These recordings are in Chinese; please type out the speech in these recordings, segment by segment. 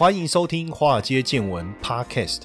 欢迎收听《华尔街见闻》Podcast。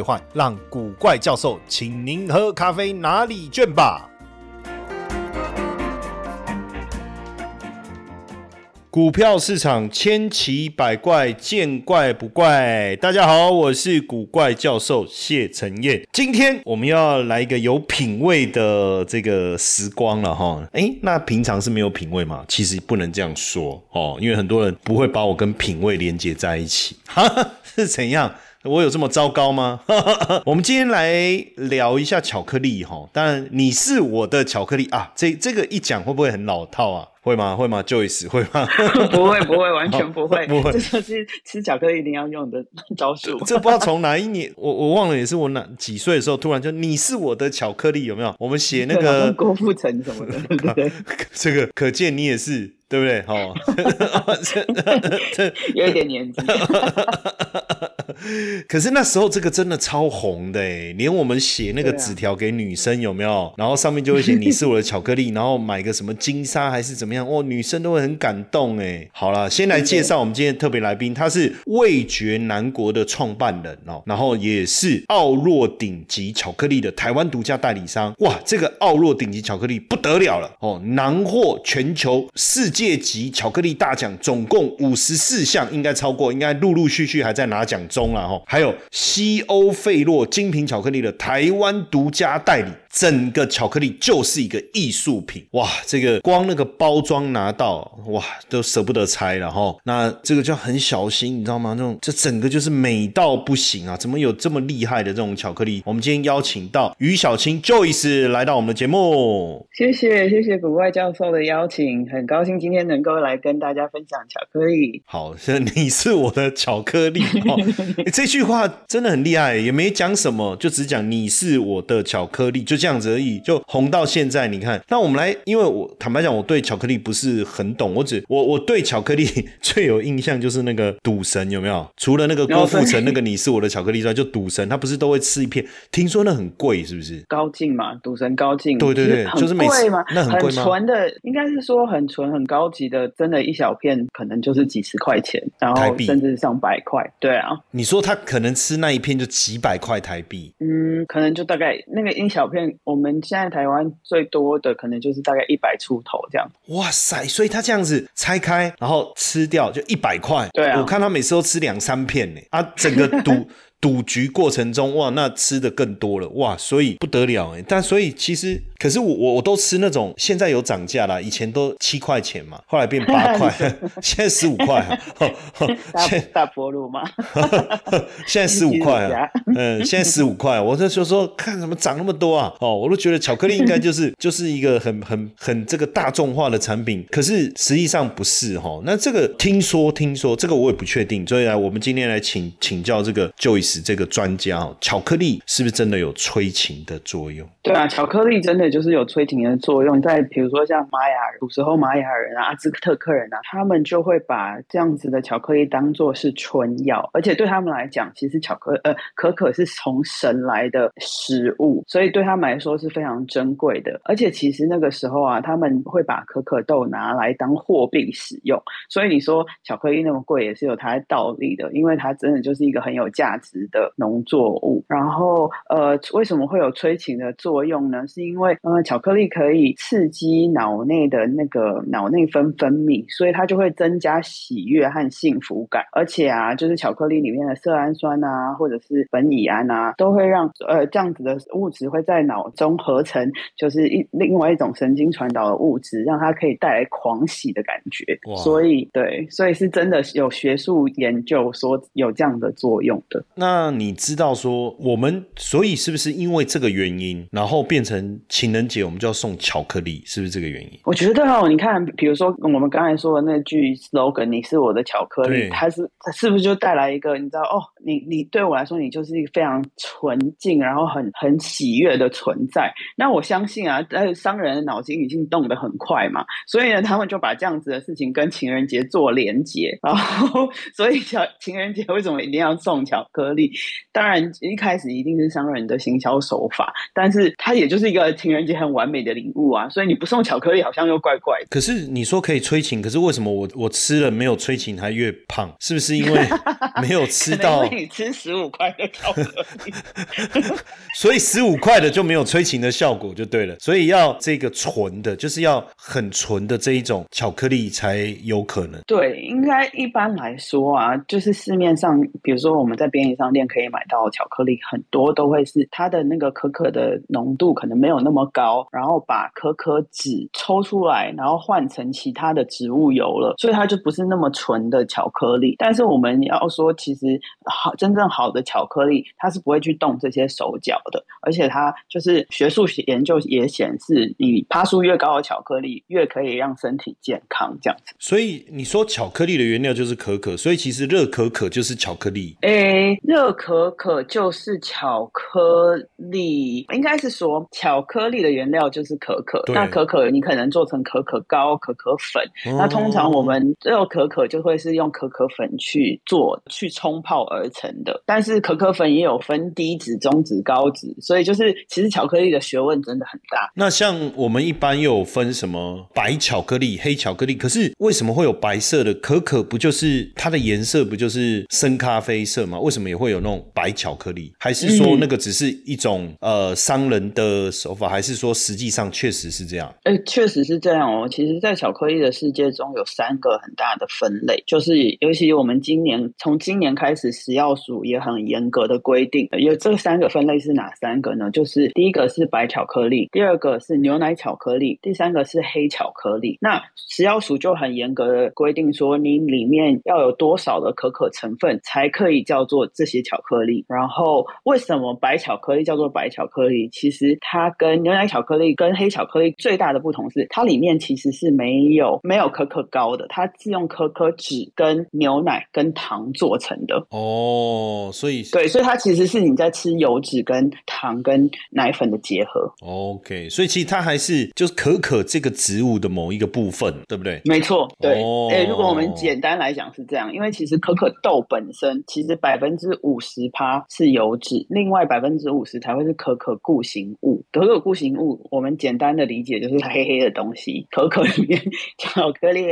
兑换，让古怪教授请您喝咖啡拿礼券吧。股票市场千奇百怪，见怪不怪。大家好，我是古怪教授谢承彦。今天我们要来一个有品味的这个时光了哈。哎，那平常是没有品味吗？其实不能这样说哦，因为很多人不会把我跟品味连接在一起，哈是怎样？我有这么糟糕吗？我们今天来聊一下巧克力哈。当然，你是我的巧克力啊。这这个一讲会不会很老套啊？会吗？会吗？Joyce 会吗？不会，不会，完全不会。不会，这就是吃巧克力一定要用的 招数。这不知道从哪一年，我我忘了，也是我哪几岁的时候，突然就你是我的巧克力，有没有？我们写那个郭富城什么的，对不对？这个可见你也是。对不对？哦，有一点年纪。可是那时候这个真的超红的哎，连我们写那个纸条给女生有没有？然后上面就会写你是我的巧克力，然后买个什么金沙还是怎么怎么样？哦，女生都会很感动哎。好了，先来介绍我们今天特别来宾，他是味觉南国的创办人哦，然后也是奥若顶级巧克力的台湾独家代理商。哇，这个奥若顶级巧克力不得了了哦，囊获全球世界。界级巧克力大奖总共五十四项，应该超过，应该陆陆续续还在拿奖中了哈。还有西欧费洛精品巧克力的台湾独家代理。整个巧克力就是一个艺术品哇！这个光那个包装拿到哇，都舍不得拆了哈。那这个就很小心，你知道吗？那种这整个就是美到不行啊！怎么有这么厉害的这种巧克力？我们今天邀请到于小青 Joyce 来到我们的节目。谢谢谢谢古怪教授的邀请，很高兴今天能够来跟大家分享巧克力。好，你是我的巧克力 哦。这句话真的很厉害，也没讲什么，就只讲你是我的巧克力就。这样子而已，就红到现在。你看，那我们来，因为我坦白讲，我对巧克力不是很懂，我只我我对巧克力最有印象就是那个赌神，有没有？除了那个郭富城那个你是我的巧克力之外，就赌神，他不是都会吃一片？听说那很贵，是不是？高进嘛，赌神高进，对对对，就是贵吗？那很贵吗？纯的，应该是说很纯、很高级的，真的，一小片可能就是几十块钱，然后甚至上百块。对啊，你说他可能吃那一片就几百块台币？嗯，可能就大概那个一小片。我们现在台湾最多的可能就是大概一百出头这样。哇塞！所以他这样子拆开，然后吃掉就一百块。对啊，我看他每次都吃两三片呢。啊，整个赌。赌局过程中，哇，那吃的更多了，哇，所以不得了哎。但所以其实，可是我我我都吃那种，现在有涨价啦，以前都七块钱嘛，后来变八块，现在十五块。大大波路吗？现在十五块啊，嗯，现在十五块。我就说说看怎么涨那么多啊？哦，我都觉得巧克力应该就是就是一个很很很这个大众化的产品，可是实际上不是哈。那这个听说听说这个我也不确定，所以来我们今天来请请教这个 Joyce。这个专家哦，巧克力是不是真的有催情的作用？对啊，巧克力真的就是有催情的作用。在比如说像玛雅古时候玛雅人啊、阿兹特克人啊，他们就会把这样子的巧克力当做是春药，而且对他们来讲，其实巧克呃可可是从神来的食物，所以对他们来说是非常珍贵的。而且其实那个时候啊，他们会把可可豆拿来当货币使用。所以你说巧克力那么贵，也是有它的道理的，因为它真的就是一个很有价值。的农作物，然后呃，为什么会有催情的作用呢？是因为呃，巧克力可以刺激脑内的那个脑内分分泌，所以它就会增加喜悦和幸福感。而且啊，就是巧克力里面的色氨酸啊，或者是苯乙胺啊，都会让呃这样子的物质会在脑中合成，就是一另外一种神经传导的物质，让它可以带来狂喜的感觉。所以对，所以是真的有学术研究说有这样的作用的。那你知道说我们所以是不是因为这个原因，然后变成情情人节我们就要送巧克力，是不是这个原因？我觉得哦，你看，比如说我们刚才说的那句 slogan“ 你是我的巧克力”，它是它是不是就带来一个你知道哦，你你对我来说，你就是一个非常纯净，然后很很喜悦的存在。那我相信啊，在商人的脑筋已经动得很快嘛，所以呢，他们就把这样子的事情跟情人节做连结，然后 所以巧情人节为什么一定要送巧克力？当然一开始一定是商人的行销手法，但是它也就是一个情人节很完美的礼物啊，所以你不送巧克力好像又怪怪的。可是你说可以催情，可是为什么我我吃了没有催情还越胖？是不是因为没有吃到？你吃十五块的巧克力，所以十五块的就没有催情的效果就对了。所以要这个纯的，就是要很纯的这一种巧克力才有可能。对，应该一般来说啊，就是市面上，比如说我们在便利商店可以买到巧克力，很多都会是它的那个可可的浓度可能没有那么高，然后把可可脂抽出来，然后换成其他的植物油了，所以它就不是那么纯的巧克力。但是我们要说，其实好真正好的巧克力，它是不会去动这些手脚的，而且它就是学术研究也显示，你趴数越高的巧克力，越可以让身体健康这样子。所以你说巧克力的原料就是可可，所以其实热可可就是巧克力。诶，热可可就是巧克力，应该是说巧克力的原料就是可可。那可可你可能做成可可膏、可可粉。那通常我们热可可就会是用可可粉去做、去冲泡而成的。但是可可粉也有分低脂、中脂、高脂，所以就是其实巧克力的学问真的很大。那像我们一般又有分什么白巧克力、黑巧克力，可是为什么会有白色的可可？不就是它的颜色不就是深咖啡色吗？为什么也会有那种白巧克力？还是说那个只是一种呃商人的手法？还是说实际上确实是这样？哎，确实是这样哦。其实，在巧克力的世界中有三个很大的分类，就是尤其我们今年从今年开始，食药署也很严格的规定，有这三个分类是哪三个呢？就是第一个是白巧克力，第二个是牛奶巧克力，第三个是黑巧克力。那食药署就很严格的规定说，你里面要有多少的可可成分才可以叫做这些巧克力。然后为什么白巧克力叫做白巧克力？其实它跟牛奶巧克力跟黑巧克力最大的不同是，它里面其实是没有没有可可膏的，它是用可可脂跟牛奶跟糖做成的。哦，所以对，所以它其实是你在吃油脂跟糖跟奶粉的结合。OK，所以其实它还是就是可可这个植物的某一个部分，对不对？没错，对。哦哎、如果我们简单来讲是这样，因为其实可可豆本身其实百分之五十趴是油脂，另外百分之五十才会是可可固形物。可可固形物，我们简单的理解就是黑黑的东西，可可里面 巧克力，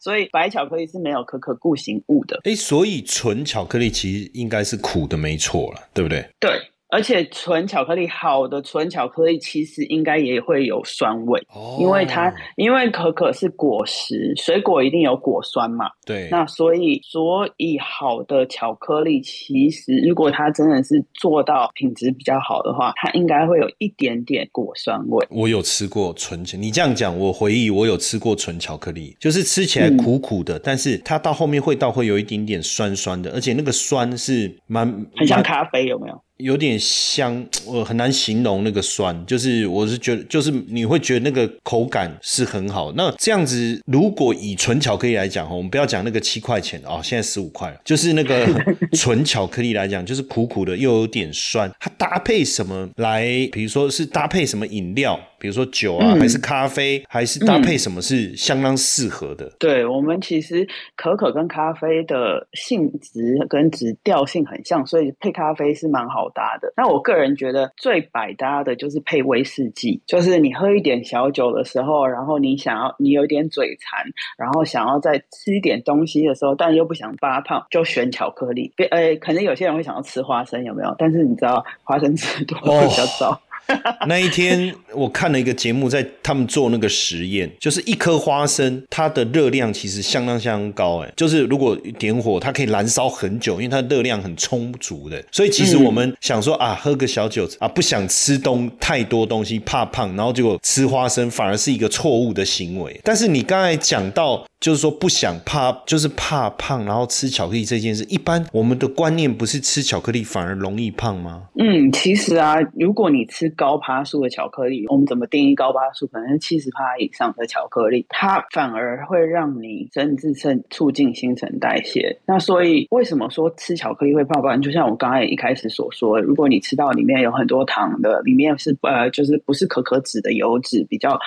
所以白巧克力是没有可可固形物的。哎，所以纯巧克力其实应该是苦的，没错了，对不对？对。而且纯巧克力好的纯巧克力其实应该也会有酸味，哦因为它因为可可是果实，水果一定有果酸嘛，对，那所以，所以好的巧克力，其实如果它真的是做到品质比较好的话，它应该会有一点点果酸味。我有吃过纯巧，你这样讲，我回忆我有吃过纯巧克力，就是吃起来苦苦的，但是它到后面味道会有一点点酸酸的，而且那个酸是蛮蛮很像咖啡，有没有？有点香，我很难形容那个酸，就是我是觉得，就是你会觉得那个口感是很好。那这样子，如果以纯巧克力来讲，我们不要讲那个七块钱的哦，现在十五块了，就是那个 纯巧克力来讲，就是苦苦的又有点酸，它搭配什么来？比如说是搭配什么饮料，比如说酒啊，嗯还是咖啡，还是搭配什么是相当适合的？对我们其实可可跟咖啡的性质跟质调性很像，所以配咖啡是蛮好搭的。那我个人觉得最百搭的就是配威士忌，就是你喝一点小酒的时候，然后你想要你有点嘴馋，然后想要再吃一点东西的时候，但又不想发胖，就选巧克力。别呃，可能有些人会想要吃花生，有没有？但是你知道花生吃多比较糟。那一天我看了一个节目，在他们做那个实验，就是一颗花生，它的热量其实相当相当高，哎，就是如果点火，它可以燃烧很久，因为它的热量很充足的。所以其实我们想说啊，喝个小酒啊，不想吃东太多东西，怕胖，然后结果吃花生反而是一个错误的行为。但是你刚才讲到，就是说不想怕，就是怕胖，然后吃巧克力这件事，一般我们的观念不是吃巧克力反而容易胖吗？嗯，其实啊，如果你吃高趴数的巧克力，我们怎么定义高巴数？可能是七十帕以上的巧克力，它反而会让你增自身促进新陈代谢。那所以为什么说吃巧克力会胖？不然就像我刚才一开始所说，如果你吃到里面有很多糖的，里面是呃就是不是可可脂的油脂，比较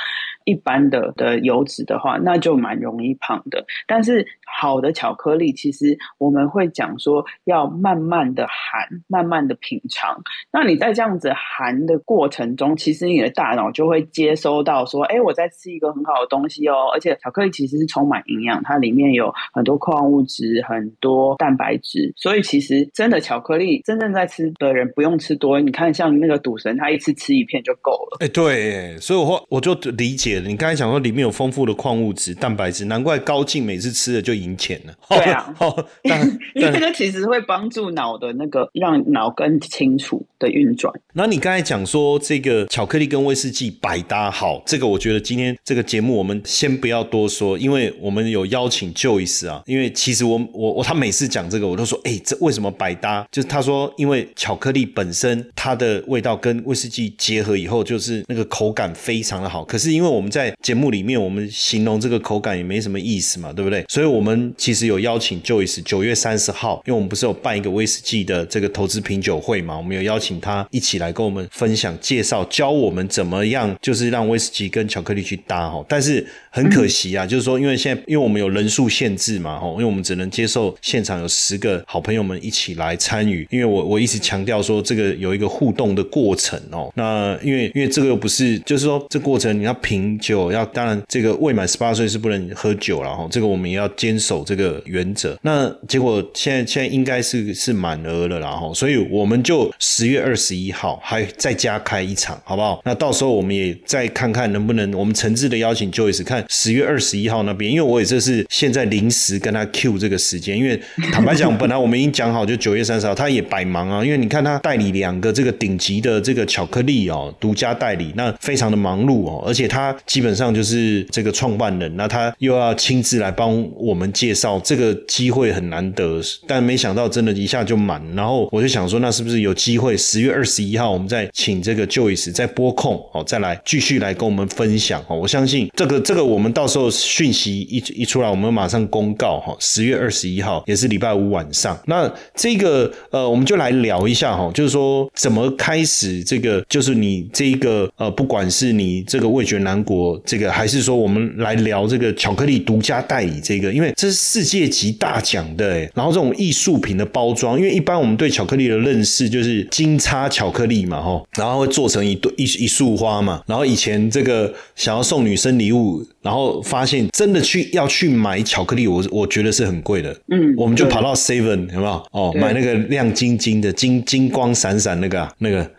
一般的的油脂的话，那就蛮容易胖的。但是好的巧克力，其实我们会讲说要慢慢的含，慢慢的品尝。那你在这样子含的过程中，其实你的大脑就会接收到说，哎，我在吃一个很好的东西哦。而且巧克力其实是充满营养，它里面有很多矿物质，很多蛋白质。所以其实真的巧克力，真正在吃的人不用吃多。你看像那个赌神，他一次吃一片就够了。哎，对，所以我我就理解了。你刚才讲说里面有丰富的矿物质、蛋白质，难怪高进每次吃了就赢钱了。对啊，因为它其实会帮助脑的那个让脑更清楚的运转。那你刚才讲说这个巧克力跟威士忌百搭，好，这个我觉得今天这个节目我们先不要多说，因为我们有邀请 Joyce 啊。因为其实我我我他每次讲这个，我都说，哎，这为什么百搭？就是他说，因为巧克力本身它的味道跟威士忌结合以后，就是那个口感非常的好。可是因为我们在节目里面，我们形容这个口感也没什么意思嘛，对不对？所以我们其实有邀请 Joyce 九月三十号，因为我们不是有办一个威士忌的这个投资品酒会嘛，我们有邀请他一起来跟我们分享、介绍、教我们怎么样，就是让威士忌跟巧克力去搭哈。但是很可惜啊，就是说，因为现在因为我们有人数限制嘛，哈，因为我们只能接受现场有十个好朋友们一起来参与。因为我我一直强调说，这个有一个互动的过程哦。那因为因为这个又不是，就是说这过程你要评酒，要当然这个未满十八岁是不能喝酒了哈。这个我们也要坚守这个原则。那结果现在现在应该是是满额了，然后所以我们就十月二十一号还再加开一场，好不好？那到时候我们也再看看能不能我们诚挚的邀请 Joyce 看十月二十一号那边，因为我也这是现在临时跟他 Q 这个时间，因为坦白讲，本来我们已经讲好就九月三十号，他也百忙啊，因为你看他代理两个这个顶级的这个巧克力哦，独家代理，那非常的忙碌哦，而且他基本上就是这个创办人，那他又要亲自来帮我们介绍，这个机会很难得，但没想到真的一下就满，然后我就想说，那是不是有机会十月二十一号我们再请这个 Joyce 再播控哦，再来继续来跟我们分享哦，我相信这个这个我们到时候讯息一一出来，我们马上公告哈，十月二十一号也是礼拜五晚上，那这个呃，我们就来聊一下哈，就是说怎么开始这个，就是你这个呃，不管是你这个味觉难国这个，还是说我们来聊这个巧克力独家代理这个，因为这是世界级大奖的哎，然后这种艺术品的包装，因为一般我们对巧克力的认识就是金叉巧克力嘛哈，然后会做成一对一一束花嘛，然后以前这个想要送女生礼物，然后发现真的去要去买巧克力，我我觉得是很贵的，嗯，我们就跑到 Seven 有没有？哦，买那个亮晶晶的金金光闪闪那个那个，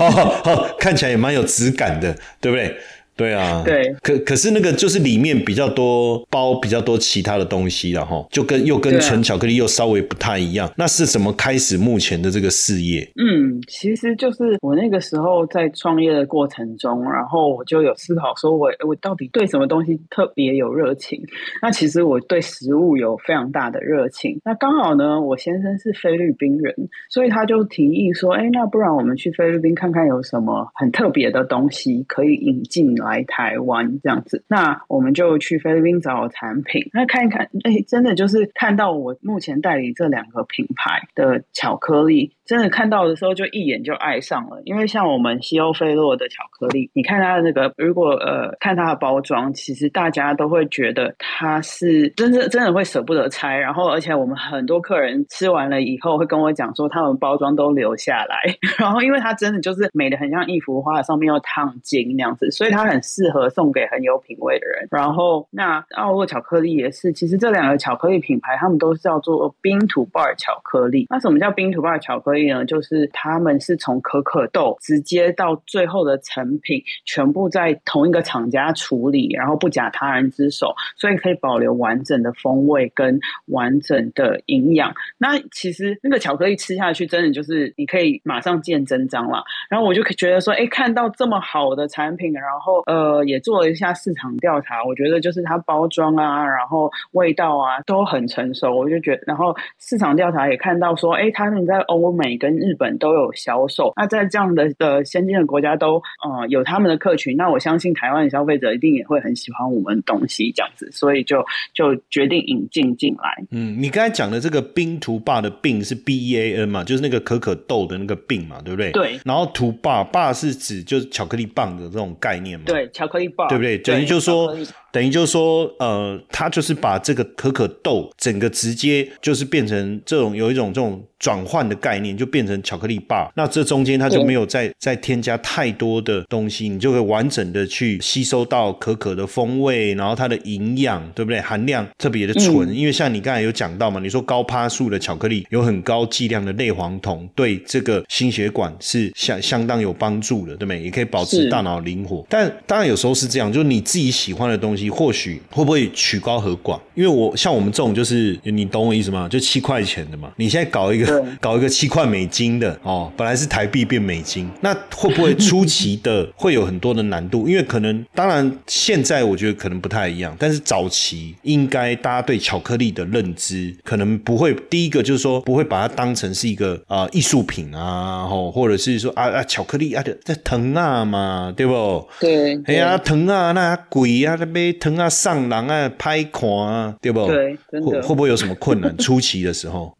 看起来也蛮有质感的，对不对？对啊，对，可可是那个就是里面比较多包比较多其他的东西了哈，就跟又跟纯巧克力又稍微不太一样。那是怎么开始目前的这个事业？嗯，其实就是我那个时候在创业的过程中，然后我就有思考说，我我到底对什么东西特别有热情？那其实我对食物有非常大的热情。那刚好呢，我先生是菲律宾人，所以他就提议说，哎，那不然我们去菲律宾看看有什么很特别的东西可以引进来。来台湾这样子，那我们就去菲律宾找产品，那看一看，哎，真的就是看到我目前代理这两个品牌的巧克力。真的看到的时候就一眼就爱上了，因为像我们西欧菲洛的巧克力，你看它的那个，如果呃看它的包装，其实大家都会觉得它是真的真的会舍不得拆，然后而且我们很多客人吃完了以后会跟我讲说，他们包装都留下来，然后因为它真的就是美的很像一幅画，上面又烫金那样子，所以它很适合送给很有品味的人。然后那奥洛巧克力也是，其实这两个巧克力品牌，他们都是叫做冰土巴尔巧克力。那什么叫冰土巴尔巧克力？所以呢，就是他们是从可可豆直接到最后的成品，全部在同一个厂家处理，然后不假他人之手，所以可以保留完整的风味跟完整的营养。那其实那个巧克力吃下去，真的就是你可以马上见真章了。然后我就觉得说，哎，看到这么好的产品，然后呃也做了一下市场调查，我觉得就是它包装啊，然后味道啊都很成熟，我就觉，然后市场调查也看到说，哎，他们在欧美跟日本都有销售，那在这样的的先进的国家都呃有他们的客群，那我相信台湾的消费者一定也会很喜欢我们东西这样子，所以就就决定引进进来。嗯，你刚才讲的这个冰图霸的病是 B E A N 嘛，就是那个可可豆的那个病嘛，对不对？对。然后图霸霸是指就是巧克力棒的这种概念嘛？对，巧克力棒，对不对？等于就是说。等于就是说，呃，他就是把这个可可豆整个直接就是变成这种有一种这种转换的概念，就变成巧克力棒。那这中间它就没有再再添加太多的东西，你就可以完整的去吸收到可可的风味，然后它的营养，对不对？含量特别的纯。因为像你刚才有讲到嘛，你说高趴数的巧克力有很高剂量的类黄酮，对这个心血管是相相当有帮助的，对不对？也可以保持大脑灵活。但当然有时候是这样，就是你自己喜欢的东西。或许会不会曲高和寡？因为我像我们这种，就是你懂我意思吗？就七块钱的嘛。你现在搞一个搞一个七块美金的哦，本来是台币变美金，那会不会初期的会有很多的难度？因为可能当然现在我觉得可能不太一样，但是早期应该大家对巧克力的认知可能不会第一个就是说不会把它当成是一个啊艺术品啊，吼，或者是说啊啊巧克力啊在疼啊嘛，对不？对，哎呀疼啊那鬼啊那边。疼啊，上人啊，拍看啊，对不？对，会会不会有什么困难？初期的时候。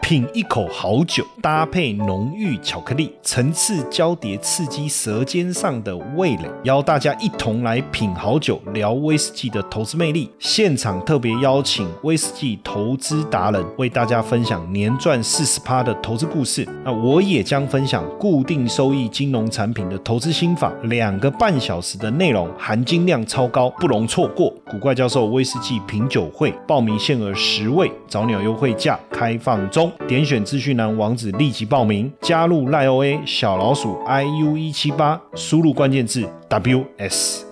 品一口好酒，搭配浓郁巧克力，层次交叠，刺激舌尖上的味蕾。邀大家一同来品好酒，聊威士忌的投资魅力。现场特别邀请威士忌投资达人，为大家分享年赚四十趴的投资故事。那我也将分享固定收益金融产品的投资心法。两个半小时的内容，含金量超高，不容错过。古怪教授威士忌品酒会报名限额十位，早鸟优惠价开放中。点选资讯栏网址，立即报名，加入赖 OA 小老鼠 iu 一七八，输入关键字 ws。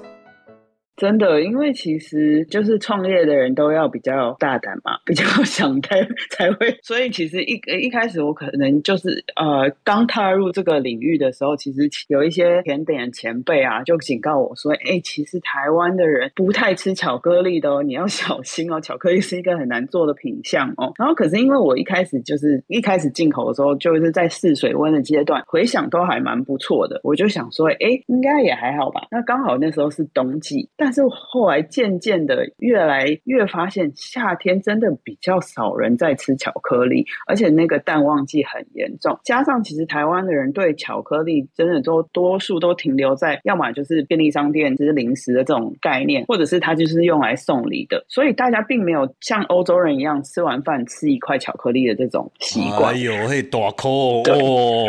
真的，因为其实就是创业的人都要比较大胆嘛，比较 想开才会。所以其实一一开始我可能就是呃刚踏入这个领域的时候，其实有一些甜点前辈啊就警告我说：“哎，其实台湾的人不太吃巧克力的哦，你要 小心哦，巧克力是一个很难做的品相哦。”然后可是因为我一开始就是一开始进口的时候，就是在试水温的阶段，回想都还蛮不错的，我就想说：“哎，应该也还好吧。”那刚好那时候是冬季，但但是后来渐渐的，越来越发现夏天真的比较少人在吃巧克力，而且那个淡旺季很严重。加上其实台湾的人对巧克力真的都多数都停留在要么就是便利商店就是零食的这种概念，或者是它就是用来送礼的。所以大家并没有像欧洲人一样吃完饭吃一块巧克力的这种习惯。哎呦，嘿，大口哦！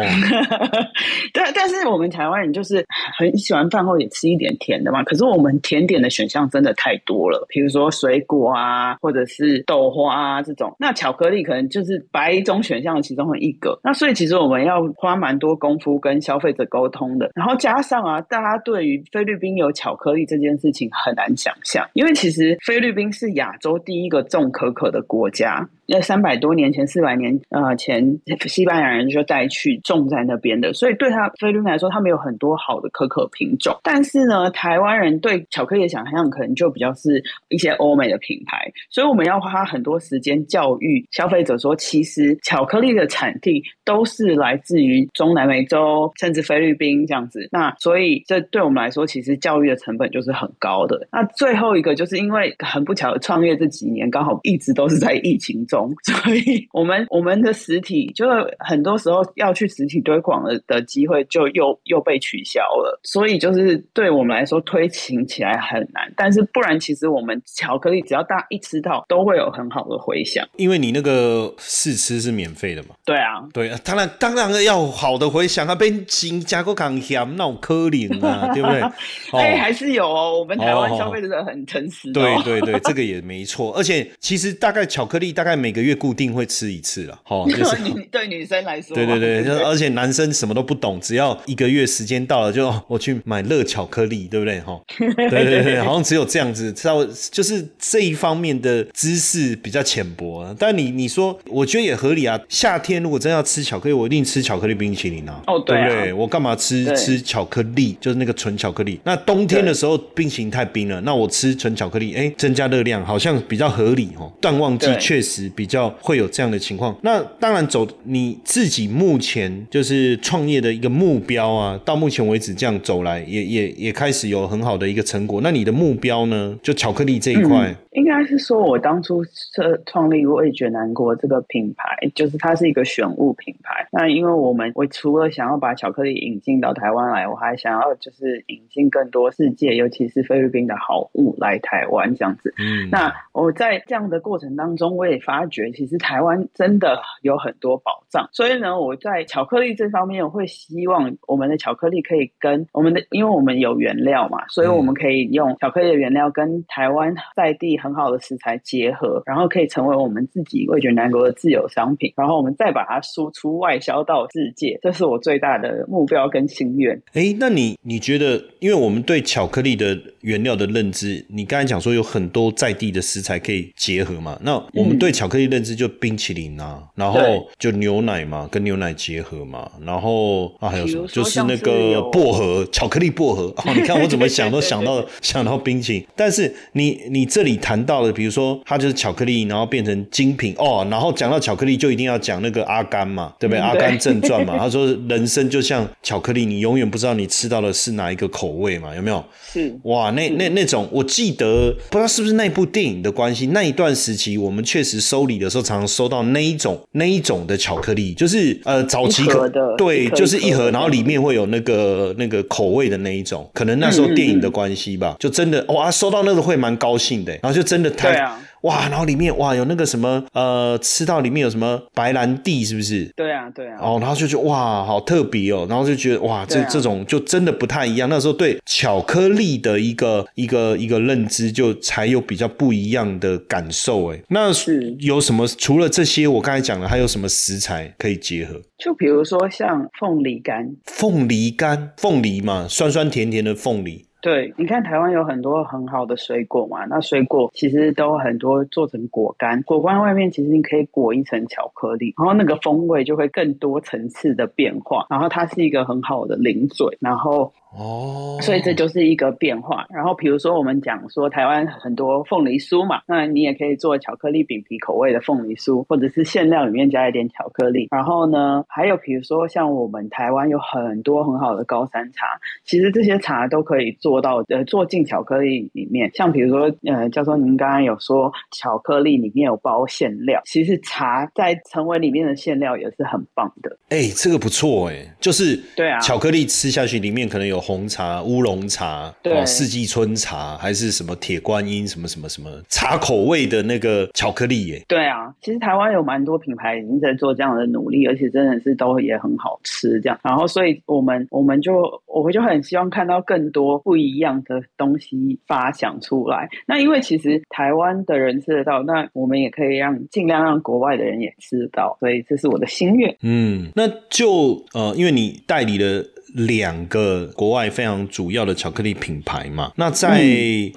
但，但是我们台湾人就是很喜欢饭后也吃一点甜的嘛。可是我们甜。点的选项真的太多了，比如说水果啊，或者是豆花啊这种。那巧克力可能就是百种选项的其中的一个。那所以其实我们要花蛮多功夫跟消费者沟通的。然后加上啊，大家对于菲律宾有巧克力这件事情很难想象，因为其实菲律宾是亚洲第一个种可可的国家。那三百多年前、四百年呃前，西班牙人就带去种在那边的，所以对他菲律宾来说，他们有很多好的可可品种。但是呢，台湾人对巧克力的想象可能就比较是一些欧美的品牌，所以我们要花很多时间教育消费者说，其实巧克力的产地都是来自于中南美洲，甚至菲律宾这样子。那所以这对我们来说，其实教育的成本就是很高的。那最后一个就是因为很不巧，创业这几年刚好一直都是在疫情中。所以，我们我们的实体就很多时候要去实体推广的的机会就又又被取消了。所以，就是对我们来说推行起来很难。但是，不然其实我们巧克力只要大家一吃到，都会有很好的回响。因为你那个试吃是免费的嘛？对啊，对，当然当然要好的回响啊，变新加过港咸那种颗粒啊，对不对？哎，还是有哦。我们台湾消费者很诚实。对对对，这个也没错。而且，其实大概巧克力大概每。个月固定会吃一次了，哈，就是对女生来说，对对对，就是而且男生什么都不懂，只要一个月时间到了，就我去买热巧克力，对不对？哈，对对对对，好像只有这样子，稍微就是这一方面的知识比较浅薄。但你你说，我觉得也合理啊。夏天如果真要吃巧克力，我一定吃巧克力冰淇淋啊。哦，对不对？我干嘛吃吃巧克力？就是那个纯巧克力。那冬天的时候冰淇淋太冰了，那我吃纯巧克力，哎，增加热量好像比较合理哦。淡旺季确实比较会有这样的情况。那当然走你自己目前就是创业的一个目标啊，到目前为止这样走来，也也也开始有很好的一个成果。那你的目标呢？就巧克力这一块。应该是说，我当初设创立味觉南国这个品牌，就是它是一个选物品牌。那因为我们我除了想要把巧克力引进到台湾来，我还想要就是引进更多世界，尤其是菲律宾的好物来台湾这样子。嗯，那我在这样的过程当中，我也发觉其实台湾真的有很多宝藏。所以呢，我在巧克力这方面，我会希望我们的巧克力可以跟我们的，因为我们有原料嘛，所以我们可以用巧克力的原料跟台湾在地。很好的食材结合，然后可以成为我们自己味觉南国的自有商品，然后我们再把它输出外销到世界，这是我最大的目标跟心愿。哎，那你你觉得，因为我们对巧克力的原料的认知，你刚才讲说有很多在地的食材可以结合嘛？那我们对巧克力认知就冰淇淋啊，然后就牛奶嘛，跟牛奶结合嘛，然后啊还有什么？就是那个薄荷巧克力薄荷哦，你看我怎么想都想到 想到冰淇淋，但是你你这里。谈到了，比如说它就是巧克力，然后变成精品。哦，然后讲到巧克力就一定要讲那个阿甘嘛，对不对？阿甘正传嘛，他说人生就像巧克力，你永远不知道你吃到的是哪一个口味嘛，有没有？是。哇，那那那种，我记得不知道是不是那部电影的关系，那一段时期我们确实收礼的时候，常常收到那一种那一种的巧克力，就是呃早期可对，就是一盒，然后里面会有那个那个口味的那一种，可能那时候电影的关系吧，就真的哇，收到那个会蛮高兴的，然后就。真的太哇，然后里面哇有那个什么呃，吃到里面有什么白兰地，是不是？对啊，对啊。哦，然后就觉得哇，好特别哦，然后就觉得哇，这这种就真的不太一样。那时候对巧克力的一个一个一个认知，就才有比较不一样的感受。哎，那是有什么？除了这些我刚才讲的，还有什么食材可以结合？就比如说像凤梨干，凤梨干，凤梨嘛，酸酸甜甜的凤梨。对，你看台湾有很多很好的水果嘛，那水果其实都很多做成果干，果干外面其实你可以裹一层巧克力，然后那个风味就会更多层次的变化，然后它是一个很好的零嘴，然后。哦，所以这就是一个变化。然后比如说，我们讲说台湾很多凤梨酥嘛，那你也可以做巧克力饼皮口味的凤梨酥，或者是馅料里面加一点巧克力。然后呢，还有比如说像我们台湾有很多很好的高山茶，其实这些茶都可以做到呃做进巧克力里面。像比如说呃，教授您刚刚有说巧克力里面有包馅料，其实茶在成为里面的馅料也是很棒的。哎，这个不错哎，就是对啊，巧克力吃下去里面可能有。红茶、乌龙茶、对四季春茶，还是什么铁观音，什么什么什么茶口味的那个巧克力耶？对啊，其实台湾有蛮多品牌已经在做这样的努力，而且真的是都也很好吃。这样，然后所以我们我们就我们就很希望看到更多不一样的东西发想出来。那因为其实台湾的人吃得到，那我们也可以让尽量让国外的人也吃得到，所以这是我的心愿。嗯，那就呃，因为你代理了。两个国外非常主要的巧克力品牌嘛，那在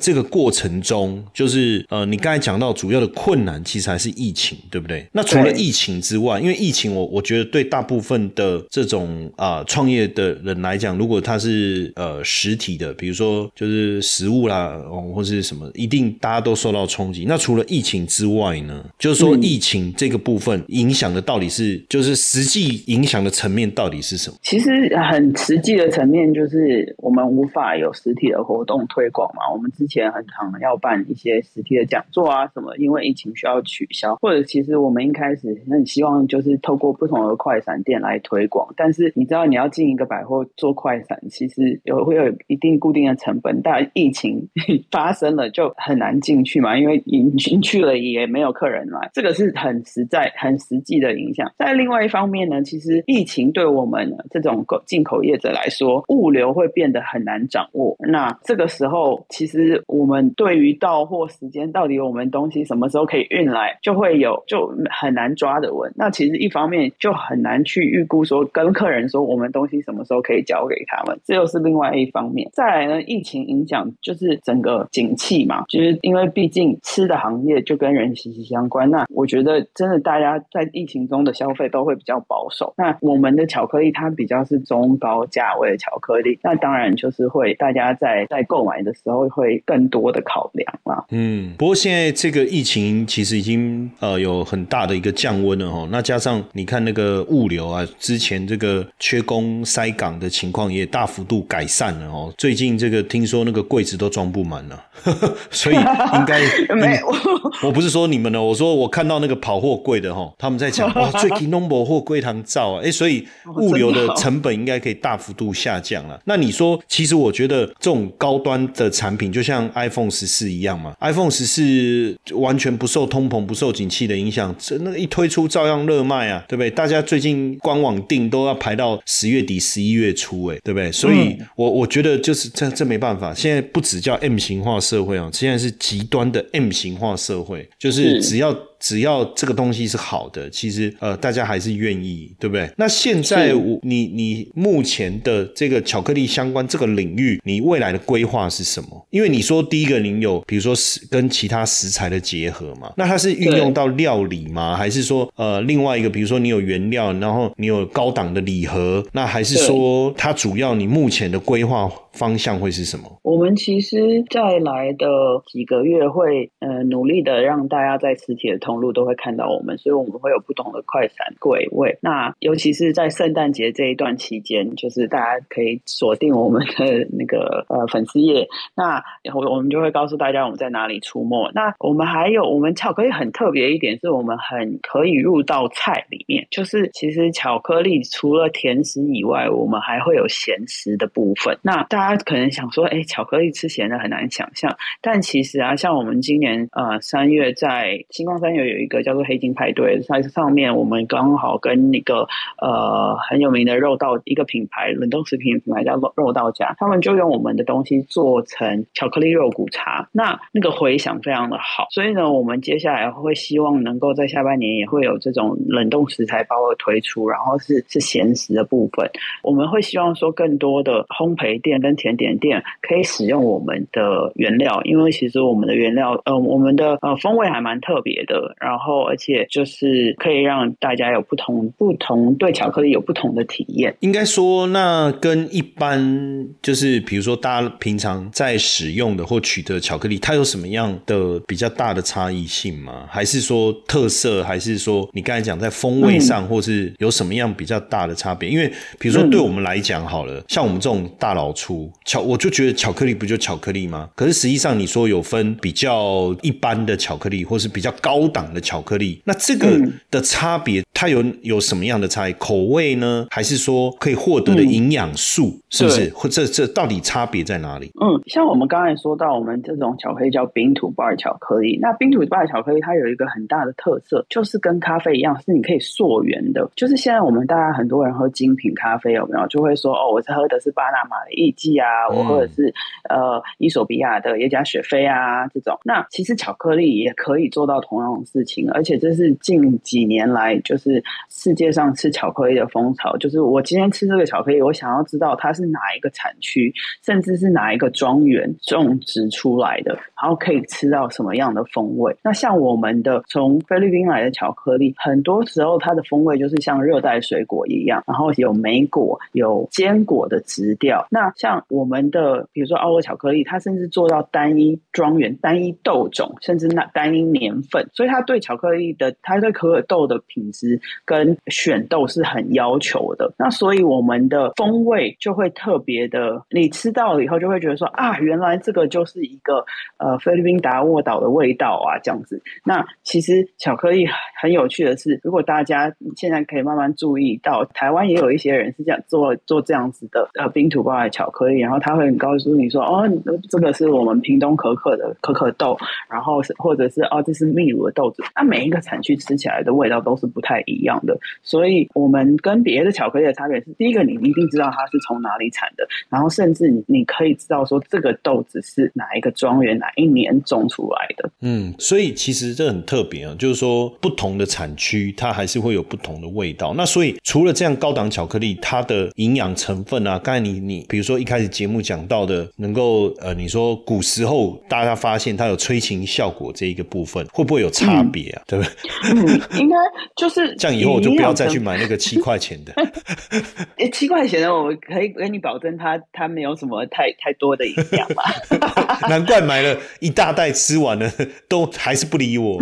这个过程中，就是呃，你刚才讲到主要的困难其实还是疫情，对不对？那除了疫情之外，因为疫情，我我觉得对大部分的这种啊创业的人来讲，如果他是呃实体的，比如说就是食物啦，或是什么，一定大家都受到冲击。那除了疫情之外呢，就是说疫情这个部分影响的到底是，就是实际影响的层面到底是什么？其实很。实际的层面就是我们无法有实体的活动推广嘛。我们之前很常要办一些实体的讲座啊什么，因为疫情需要取消。或者其实我们一开始很希望就是透过不同的快闪店来推广，但是你知道你要进一个百货做快闪，其实有会有一定固定的成本。但疫情 发生了就很难进去嘛，因为进去了也没有客人来，这个是很实在、很实际的影响。在另外一方面呢，其实疫情对我们这种购进口业业者来说，物流会变得很难掌握。那这个时候，其实我们对于到货时间，到底我们东西什么时候可以运来，就会有就很难抓得稳。那其实一方面就很难去预估说跟客人说我们东西什么时候可以交给他们，这又是另外一方面。再来呢，疫情影响就是整个景气嘛，就是因为毕竟吃的行业就跟人息息相关。那我觉得真的大家在疫情中的消费都会比较保守。那我们的巧克力它比较是中高价位的巧克力，那当然就是会大家在在购买的时候会更多的考量啦。嗯，不过现在这个疫情其实已经呃有很大的一个降温了哈。那加上你看那个物流啊，之前这个缺工塞港的情况也大幅度改善了哦。最近这个听说那个柜子都装不满了，所以应该 没有。我不是说你们呢，我说我看到那个跑货柜的哈，他们在讲 哇，最近 number 货柜堂造啊，哎，所以物流的成本应该可以大幅度下降了。那你说，其实我觉得这种高端的产品，就像 iPhone 十四一样嘛，iPhone 十四完全不受通膨、不受景气的影响，这那一推出照样热卖啊，对不对？大家最近官网订都要排到十月底、十一月初，哎，对不对？所以，我我觉得就是这这没办法，现在不只叫 M 型化社会啊，现在是极端的 M 型化社会，就是只要。只要这个东西是好的，其实呃，大家还是愿意，对不对？那现在我你你目前的这个巧克力相关这个领域，你未来的规划是什么？因为你说第一个您有，比如说食跟其他食材的结合嘛，那它是运用到料理吗？还是说呃另外一个，比如说你有原料，然后你有高档的礼盒，那还是说它主要你目前的规划方向会是什么？我们其实再来的几个月会呃努力的让大家在实体的通。路都会看到我们，所以我们会有不同的快闪柜位。那尤其是在圣诞节这一段期间，就是大家可以锁定我们的那个呃粉丝页。那然后我们就会告诉大家我们在哪里出没。那我们还有我们巧克力很特别一点，是我们很可以入到菜里面。就是其实巧克力除了甜食以外，我们还会有咸食的部分。那大家可能想说，哎，巧克力吃咸的很难想象。但其实啊，像我们今年呃三月在星光三月。有一个叫做黑金派对，在上面我们刚好跟那个呃很有名的肉道一个品牌冷冻食品品牌叫肉肉道家，他们就用我们的东西做成巧克力肉骨茶，那那个回响非常的好，所以呢，我们接下来会希望能够在下半年也会有这种冷冻食材包的推出，然后是是咸食的部分，我们会希望说更多的烘焙店跟甜点店可以使用我们的原料，因为其实我们的原料呃我们的呃风味还蛮特别的。然后，而且就是可以让大家有不同不同对巧克力有不同的体验。应该说，那跟一般就是比如说大家平常在使用的或取得巧克力，它有什么样的比较大的差异性吗？还是说特色？还是说你刚才讲在风味上，或是有什么样比较大的差别？因为比如说对我们来讲，好了，像我们这种大老粗巧，我就觉得巧克力不就巧克力吗？可是实际上你说有分比较一般的巧克力，或是比较高档。的巧克力，那这个的差别，它有有什么样的差异？口味呢？还是说可以获得的营养素，是不是？或这这到底差别在哪里？嗯，像我们刚才说到，我们这种巧克力叫冰土 bar 巧克力。那冰土 bar 巧克力它有一个很大的特色，就是跟咖啡一样，是你可以溯源的。就是现在我们大家很多人喝精品咖啡，有没有？就会说哦，我是喝的是巴拿马的艺妓啊，我喝的是呃伊索比亚的耶加雪菲啊这种。那其实巧克力也可以做到同样的事。情，而且这是近几年来就是世界上吃巧克力的风潮。就是我今天吃这个巧克力，我想要知道它是哪一个产区，甚至是哪一个庄园种植出来的，然后可以吃到什么样的风味。那像我们的从菲律宾来的巧克力，很多时候它的风味就是像热带水果一样，然后有莓果、有坚果的质调。那像我们的，比如说奥沃巧克力，它甚至做到单一庄园、单一豆种，甚至那单一年份，所以它对巧克力的，它对可可豆的品质跟选豆是很要求的。那所以我们的风味就会特别的，你吃到了以后就会觉得说啊，原来这个就是一个呃菲律宾达沃岛的味道啊，这样子。那其实巧克力很有趣的是，如果大家现在可以慢慢注意到，台湾也有一些人是这样做做这样子的呃冰土包的巧克力，然后他会很告诉你说哦，这个是我们屏东可可的可可豆，然后是或者是哦，这是秘鲁的豆子。那每一个产区吃起来的味道都是不太太一样的。所以，我们跟别的巧克力的差别是：第一个，你一定知道它是从哪里产的，然后甚至你你可以知道说这个豆子是哪一个庄园哪一年种出来的。嗯，所以其实这很特别啊，就是说不同的产区它还是会有不同的味道。那所以除了这样高档巧克力，它的营养成分啊，刚才你你比如说一开始节目讲到的，能够呃，你说古时候大家发现它有催情效果这一个部分，会不会有差别啊？对不对？嗯，应该就是这样，以后我就不要再去买那个七块钱的。诶，七块钱的，我可以跟你保证，它它没有什么太太多的营养吧？难怪买了一大袋，吃完了都还是不理我。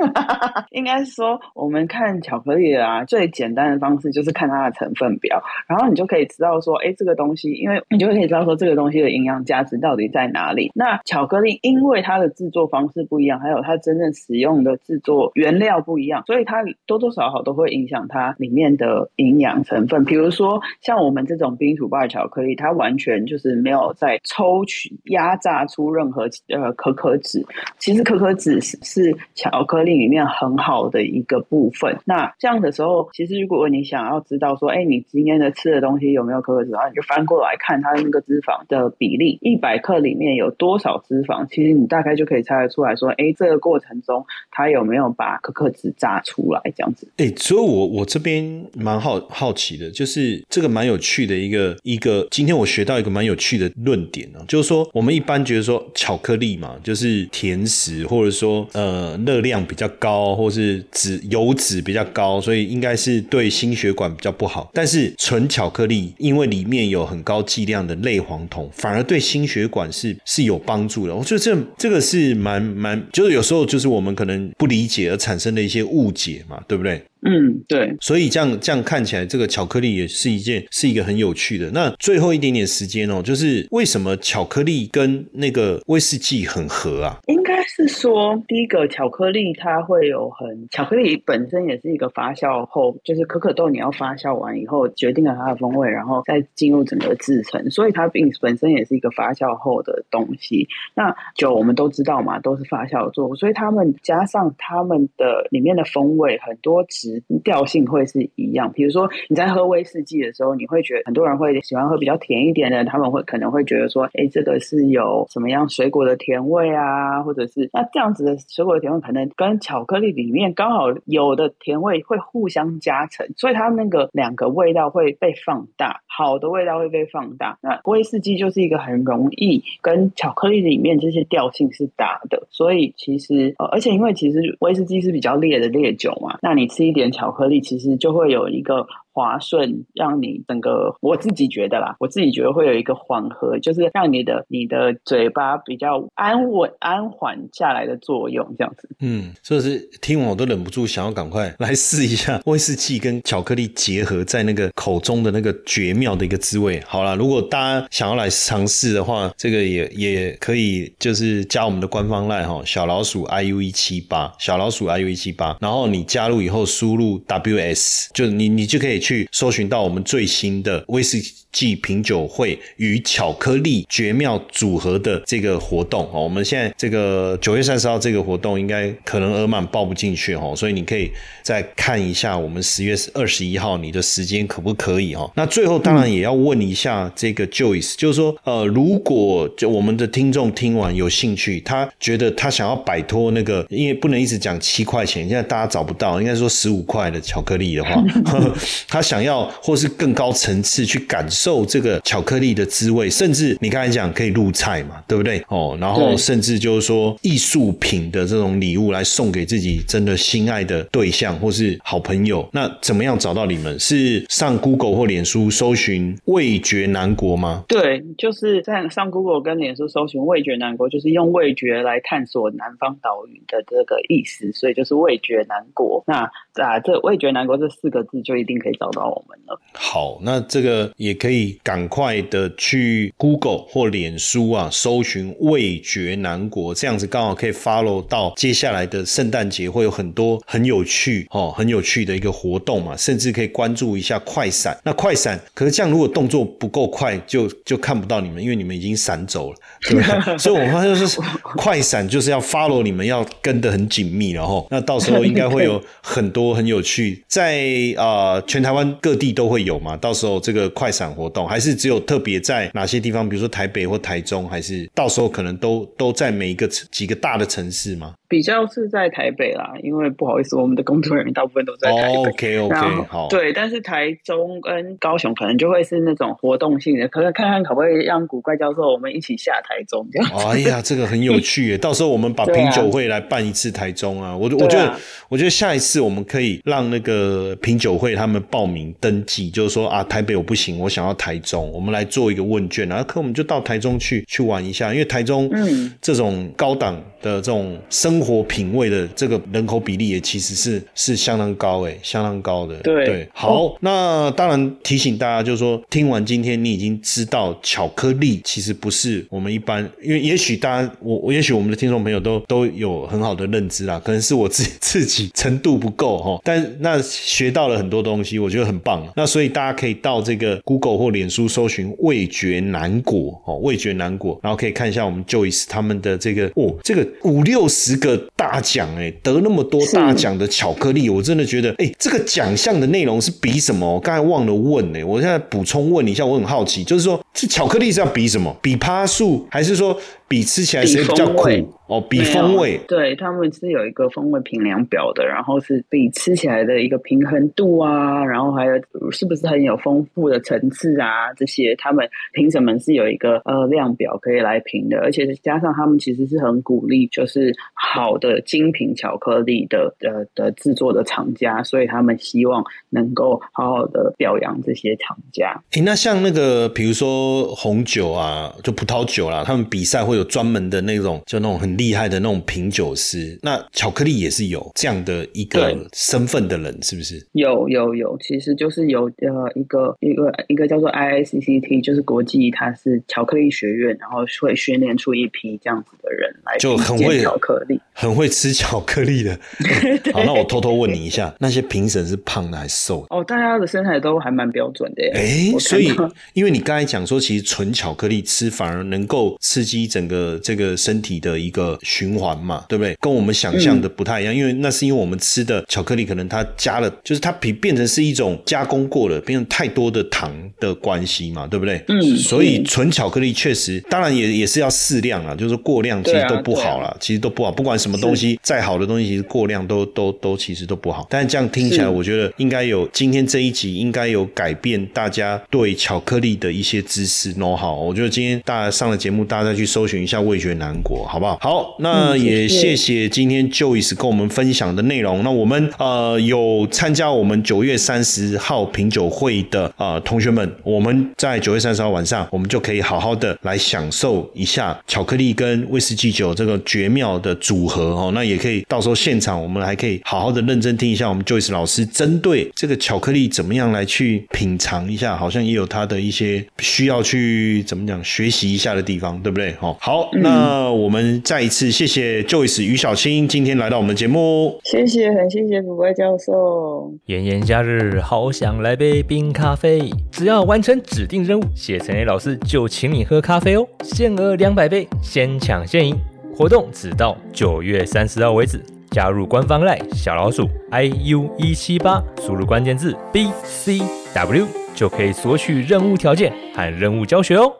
应该说，我们看巧克力啊，最简单的方式就是看它的成分表，然后你就可以知道说，哎，这个东西，因为你就可以知道说，这个东西的营养价值到底在哪里。那巧克力因为它的制作方式不一样，还有它真正使用的制作原料不一样，所以它多多少少都会影响它里面的营养成分。比如说，像我们这种冰土巴巧克力，它完全就是没有在抽取压榨出任何呃可可脂。其实可可脂是是巧克力里面很好的一个部分。那这样的时候，其实如果你想要知道说，哎，你今天的吃的东西有没有可可脂，然后你就翻过来看它那个脂肪的比例，一百克里面有多少脂肪，其实你大概就可以猜得出来说，哎，这个过程中它有没有把可可脂榨出来这样子。哎，所以我我这边蛮好好奇的，就是这个蛮有趣的一个一个，今天我学到一个蛮有趣的论点哦，就是说我们一般觉得说巧克力嘛，就是甜食或者说呃热量比较高，或是脂油脂比较高，所以应该是对心血管比较不好。但是纯巧克力因为里面有很高剂量的类黄酮，反而对心血管是是有帮助的。我觉得这这个是蛮蛮，就是有时候就是我们可能不理解而产生的一些误解嘛，对不对？嗯，对，所以这样这样看起来，这个巧克力也是一件是一个很有趣的。那最后一点点时间哦，就是为什么巧克力跟那个威士忌很合啊？应该是说，第一个巧克力它会有很，巧克力本身也是一个发酵后，就是可可豆你要发酵完以后，决定了它的风味，然后再进入整个制成，所以它并本身也是一个发酵后的东西。那酒我们都知道嘛，都是发酵做，所以他们加上他们的里面的风味，很多值。调性会是一样，比如说你在喝威士忌的时候，你会觉得很多人会喜欢喝比较甜一点的，他们会可能会觉得说，哎，这个是有什么样水果的甜味啊，或者是那这样子的水果的甜味，可能跟巧克力里面刚好有的甜味会互相加成，所以它那个两个味道会被放大，好的味道会被放大。那威士忌就是一个很容易跟巧克力里面这些调性是搭的，所以其实，而且因为其实威士忌是比较烈的烈酒嘛，那你吃一点。点巧克力其实就会有一个。滑顺，让你整个我自己觉得啦，我自己觉得会有一个缓和，就是让你的你的嘴巴比较安稳、安缓下来的作用，这样子。嗯，所以是听完我都忍不住想要赶快来试一下威士忌跟巧克力结合在那个口中的那个绝妙的一个滋味。好了，如果大家想要来尝试的话，这个也也可以，就是加我们的官方 line 哈，小老鼠 iu 一七八，小老鼠 iu 一七八，然后你加入以后输入 ws，就你你就可以。去搜寻到我们最新的威士忌品酒会与巧克力绝妙组合的这个活动哦，我们现在这个九月三十号这个活动应该可能额满报不进去哦，所以你可以再看一下我们十月二十一号你的时间可不可以哦？那最后当然也要问一下这个 Joyce，就是说呃，如果就我们的听众听完有兴趣，他觉得他想要摆脱那个，因为不能一直讲七块钱，现在大家找不到，应该说十五块的巧克力的话。他想要或是更高层次去感受这个巧克力的滋味，甚至你刚才讲可以入菜嘛，对不对？哦，然后甚至就是说艺术品的这种礼物来送给自己真的心爱的对象或是好朋友。那怎么样找到你们？是上 Google 或脸书搜寻“味觉南国”吗？对，就是在上 Google 跟脸书搜寻“味觉南国”，就是用味觉来探索南方岛屿的这个意思，所以就是味觉南国。那啊，这味觉南国这四个字就一定可以。找到我们了。好，那这个也可以赶快的去 Google 或脸书啊，搜寻味觉南国，这样子刚好可以 follow 到接下来的圣诞节会有很多很有趣哦，很有趣的一个活动嘛，甚至可以关注一下快闪。那快闪，可是这样如果动作不够快，就就看不到你们，因为你们已经闪走了，对不对？所以我们发现就是快闪就是要 follow 你们，要跟得很紧密，然后那到时候应该会有很多很有趣，在啊全台湾各地都会有吗。到时候这个快闪活动，还是只有特别在哪些地方，比如说台北或台中，还是到时候可能都都在每一个几个大的城市吗？比较是在台北啦，因为不好意思，我们的工作人员大部分都在台北。OK OK，好。对，但是台中跟高雄可能就会是那种活动性的，可能看看可不可以让古怪教授我们一起下台中这样。哎呀，这个很有趣耶！到时候我们把品酒会来办一次台中啊，我我觉得我觉得下一次我们可以让那个品酒会他们报名登记，就是说啊，台北我不行，我想要台中，我们来做一个问卷，然后可我们就到台中去去玩一下，因为台中嗯。这种高档的这种生生活品味的这个人口比例也其实是是相当高诶，相当高的。对。对，好，那当然提醒大家，就是说听完今天你已经知道巧克力其实不是我们一般，因为也许大家我我也许我们的听众朋友都都有很好的认知啦，可能是我自己 自己程度不够哈，但那学到了很多东西，我觉得很棒。那所以大家可以到这个 Google 或脸书搜寻味觉南果哦，味觉南果，然后可以看一下我们 Joyce 他们的这个哦，这个五六十个。大奖哎，得那么多大奖的巧克力，我真的觉得哎，这个奖项的内容是比什么？我刚才忘了问哎，我现在补充问一下，我很好奇，就是说这巧克力是要比什么？比趴数，还是说？比吃起来谁比较苦哦？比风味，对他们是有一个风味评量表的，然后是比吃起来的一个平衡度啊，然后还有是不是很有丰富的层次啊？这些他们评审们是有一个呃量表可以来评的，而且加上他们其实是很鼓励，就是好的精品巧克力的呃的制作的厂家，所以他们希望能够好好的表扬这些厂家。诶，那像那个比如说红酒啊，就葡萄酒啦，他们比赛会有。有专门的那种，就那种很厉害的那种品酒师。那巧克力也是有这样的一个身份的人，是不是？有有有，其实就是有呃一个一个一个叫做 I I C C T，就是国际，它是巧克力学院，然后会训练出一批这样子的人来，就很会巧克力，很会吃巧克力的。好，那我偷偷问你一下，那些评审是胖的还是瘦的？哦，大家的身材都还蛮标准的。哎，所以因为你刚才讲说，其实纯巧克力吃反而能够刺激整。个这个身体的一个循环嘛，对不对？跟我们想象的不太一样，因为那是因为我们吃的巧克力可能它加了，就是它比变成是一种加工过了，变成太多的糖的关系嘛，对不对？嗯，所以纯巧克力确实，当然也也是要适量啊，就是过量其实都不好了，其实都不好。不管什么东西，再好的东西，其实过量都都都其实都不好。但是这样听起来，我觉得应该有今天这一集应该有改变大家对巧克力的一些知识喏。好，我觉得今天大家上了节目，大家再去搜寻。一下味觉南国，好不好？好，那也谢谢今天 Joyce 跟我们分享的内容。那我们呃有参加我们九月三十号品酒会的啊同学们，我们在九月三十号晚上，我们就可以好好的来享受一下巧克力跟威士忌酒这个绝妙的组合哦。那也可以到时候现场，我们还可以好好的认真听一下我们 Joyce 老师针对这个巧克力怎么样来去品尝一下，好像也有他的一些需要去怎么讲学习一下的地方，对不对？好。好，那我们再一次谢谢 Joyce 于小青今天来到我们节目，谢谢，很谢谢古怪教授。炎炎夏日，好想来杯冰咖啡，只要完成指定任务，谢陈雷老师就请你喝咖啡哦，限额两百杯，先抢先赢，活动只到九月三十号为止。加入官方 LINE 小老鼠 iu 一七八，输入关键字 bcw 就可以索取任务条件和任务教学哦。